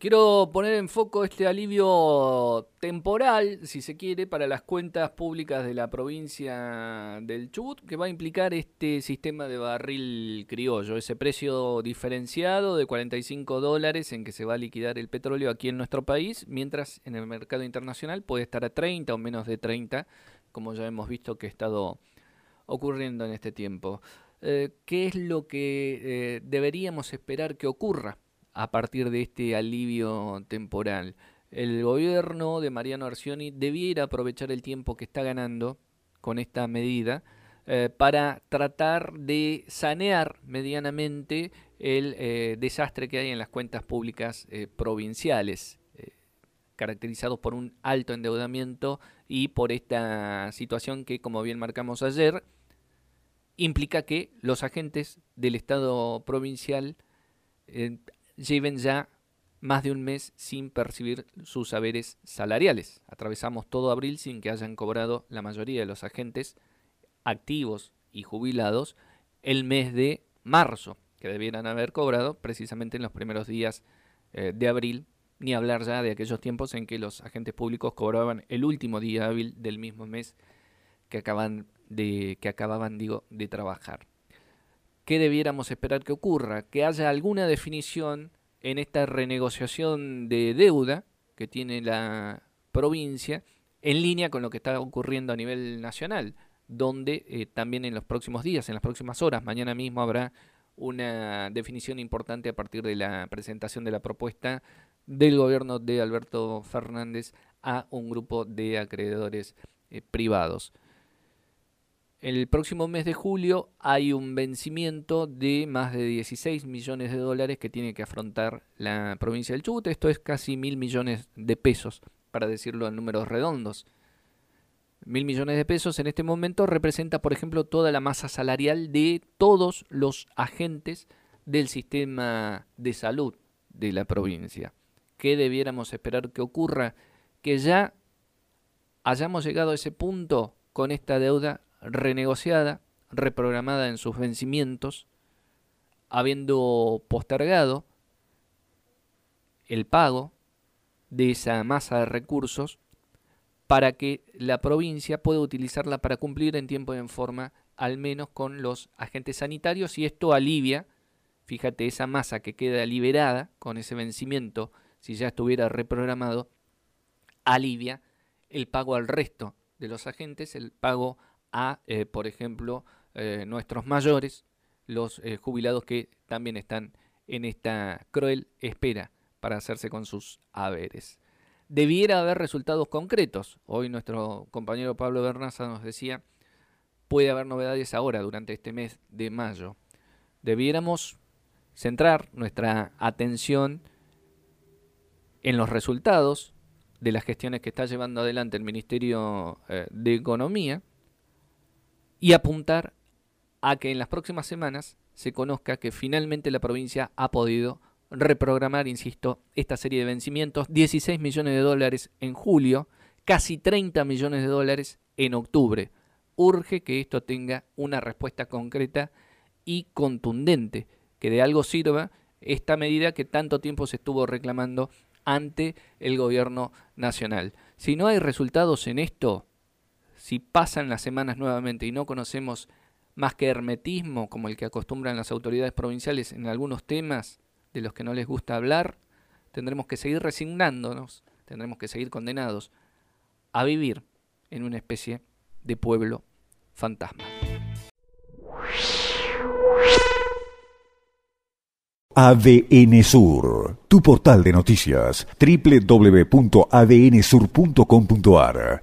Quiero poner en foco este alivio temporal, si se quiere, para las cuentas públicas de la provincia del Chubut, que va a implicar este sistema de barril criollo, ese precio diferenciado de 45 dólares en que se va a liquidar el petróleo aquí en nuestro país, mientras en el mercado internacional puede estar a 30 o menos de 30, como ya hemos visto que ha estado ocurriendo en este tiempo. Eh, ¿Qué es lo que eh, deberíamos esperar que ocurra? A partir de este alivio temporal. El gobierno de Mariano Arcioni debiera aprovechar el tiempo que está ganando con esta medida eh, para tratar de sanear medianamente el eh, desastre que hay en las cuentas públicas eh, provinciales, caracterizados por un alto endeudamiento y por esta situación que, como bien marcamos ayer, implica que los agentes del Estado provincial lleven ya más de un mes sin percibir sus saberes salariales. Atravesamos todo abril sin que hayan cobrado la mayoría de los agentes activos y jubilados el mes de marzo, que debieran haber cobrado precisamente en los primeros días eh, de abril, ni hablar ya de aquellos tiempos en que los agentes públicos cobraban el último día hábil del mismo mes que acaban de que acababan digo de trabajar. ¿Qué debiéramos esperar que ocurra? Que haya alguna definición en esta renegociación de deuda que tiene la provincia en línea con lo que está ocurriendo a nivel nacional, donde eh, también en los próximos días, en las próximas horas, mañana mismo habrá una definición importante a partir de la presentación de la propuesta del gobierno de Alberto Fernández a un grupo de acreedores eh, privados. El próximo mes de julio hay un vencimiento de más de 16 millones de dólares que tiene que afrontar la provincia del Chubut. Esto es casi mil millones de pesos, para decirlo en números redondos. Mil millones de pesos en este momento representa, por ejemplo, toda la masa salarial de todos los agentes del sistema de salud de la provincia. ¿Qué debiéramos esperar que ocurra? Que ya hayamos llegado a ese punto con esta deuda renegociada, reprogramada en sus vencimientos, habiendo postergado el pago de esa masa de recursos para que la provincia pueda utilizarla para cumplir en tiempo y en forma, al menos con los agentes sanitarios, y esto alivia, fíjate, esa masa que queda liberada con ese vencimiento, si ya estuviera reprogramado, alivia el pago al resto de los agentes, el pago a, eh, por ejemplo, eh, nuestros mayores, los eh, jubilados que también están en esta cruel espera para hacerse con sus haberes. Debiera haber resultados concretos. Hoy nuestro compañero Pablo Bernaza nos decía, puede haber novedades ahora, durante este mes de mayo. Debiéramos centrar nuestra atención en los resultados de las gestiones que está llevando adelante el Ministerio de Economía y apuntar a que en las próximas semanas se conozca que finalmente la provincia ha podido reprogramar, insisto, esta serie de vencimientos, 16 millones de dólares en julio, casi 30 millones de dólares en octubre. Urge que esto tenga una respuesta concreta y contundente, que de algo sirva esta medida que tanto tiempo se estuvo reclamando ante el gobierno nacional. Si no hay resultados en esto, si pasan las semanas nuevamente y no conocemos más que hermetismo como el que acostumbran las autoridades provinciales en algunos temas de los que no les gusta hablar, tendremos que seguir resignándonos, tendremos que seguir condenados a vivir en una especie de pueblo fantasma. ADN Sur, tu portal de noticias, www.adnsur.com.ar